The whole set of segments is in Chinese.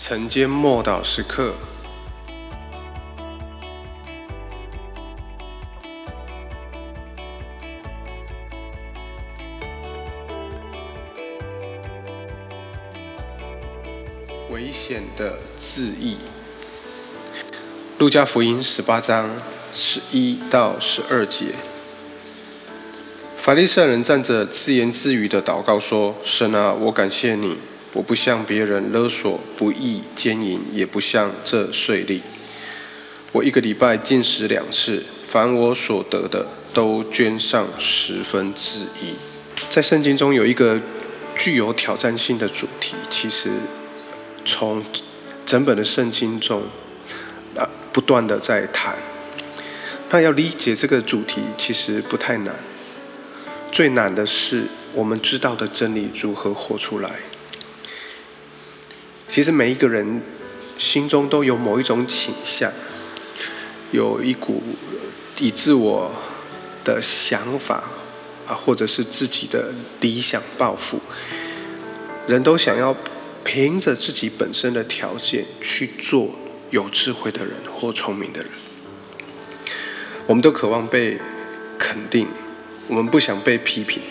晨间默祷时刻，危险的字义。路加福音十八章十一到十二节，法利赛人站着自言自语的祷告说：“神啊，我感谢你。”我不向别人勒索、不义奸淫，也不向这税吏。我一个礼拜进食两次，凡我所得的都捐上十分之一。在圣经中有一个具有挑战性的主题，其实从整本的圣经中啊不断的在谈。那要理解这个主题其实不太难，最难的是我们知道的真理如何活出来。其实每一个人心中都有某一种倾向，有一股以自我的想法啊，或者是自己的理想抱负，人都想要凭着自己本身的条件去做有智慧的人或聪明的人。我们都渴望被肯定，我们不想被批评，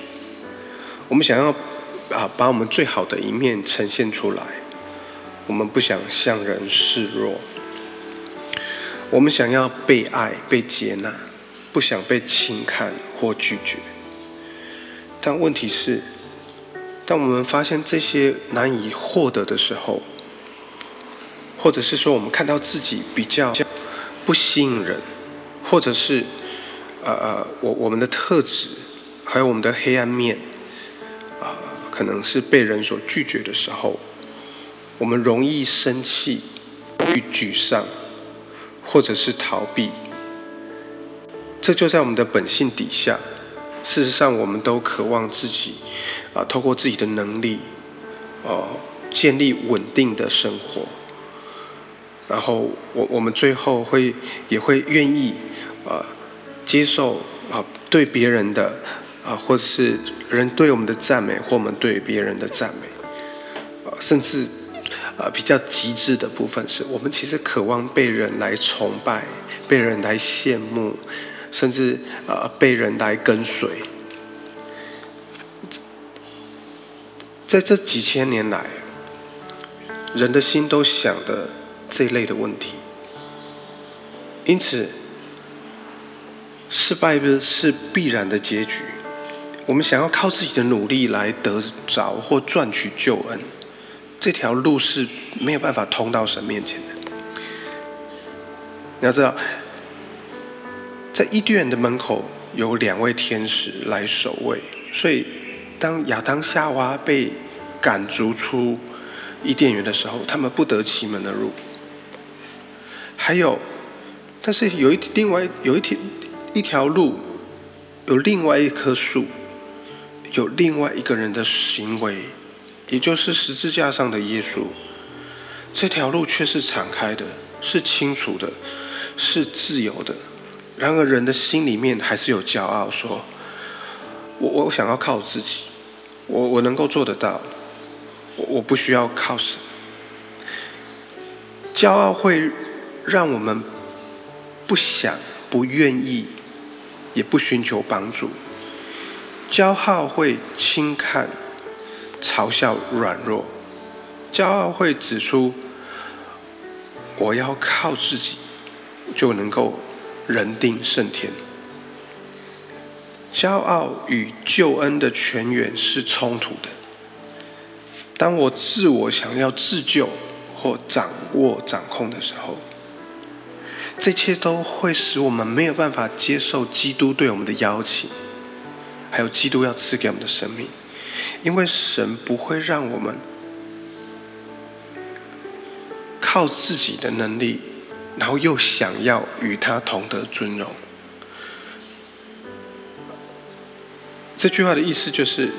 我们想要啊把我们最好的一面呈现出来。我们不想向人示弱，我们想要被爱、被接纳，不想被轻看或拒绝。但问题是，当我们发现这些难以获得的时候，或者是说我们看到自己比较不吸引人，或者是呃呃，我我们的特质还有我们的黑暗面啊，可能是被人所拒绝的时候。我们容易生气、与沮丧，或者是逃避，这就在我们的本性底下。事实上，我们都渴望自己啊，透过自己的能力，哦，建立稳定的生活。然后，我我们最后会也会愿意啊，接受啊对别人的啊，或者是人对我们的赞美，或我们对别人的赞美，啊，甚至。呃，比较极致的部分是我们其实渴望被人来崇拜，被人来羡慕，甚至呃被人来跟随。在这几千年来，人的心都想的这一类的问题，因此失败是必然的结局。我们想要靠自己的努力来得着或赚取救恩。这条路是没有办法通到神面前的。你要知道，在伊甸园的门口有两位天使来守卫，所以当亚当夏娃被赶逐出伊甸园的时候，他们不得其门而入。还有，但是有一另外有一条一条路，有另外一棵树，有另外一个人的行为。也就是十字架上的耶稣，这条路却是敞开的，是清楚的，是自由的。然而人的心里面还是有骄傲，说：“我我想要靠自己，我我能够做得到，我我不需要靠神。”骄傲会让我们不想、不愿意，也不寻求帮助。骄傲会轻看。嘲笑软弱，骄傲会指出我要靠自己就能够人定胜天。骄傲与救恩的泉源是冲突的。当我自我想要自救或掌握掌控的时候，这些都会使我们没有办法接受基督对我们的邀请，还有基督要赐给我们的生命。因为神不会让我们靠自己的能力，然后又想要与他同得尊荣。这句话的意思就是，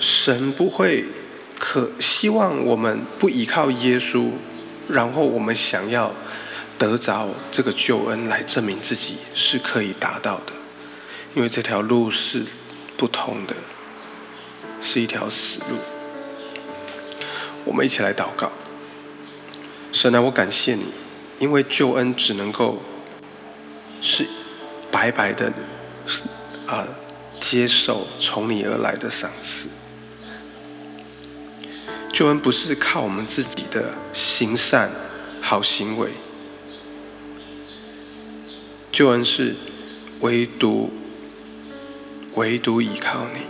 神不会可希望我们不依靠耶稣，然后我们想要得着这个救恩来证明自己是可以达到的，因为这条路是。不通的，是一条死路。我们一起来祷告。神啊，我感谢你，因为救恩只能够是白白的啊接受从你而来的赏赐。救恩不是靠我们自己的行善好行为，救恩是唯独唯独依靠你，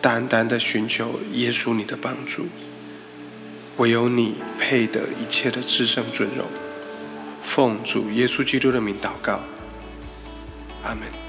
单单的寻求耶稣你的帮助，唯有你配得一切的至圣尊荣。奉主耶稣基督的名祷告，阿门。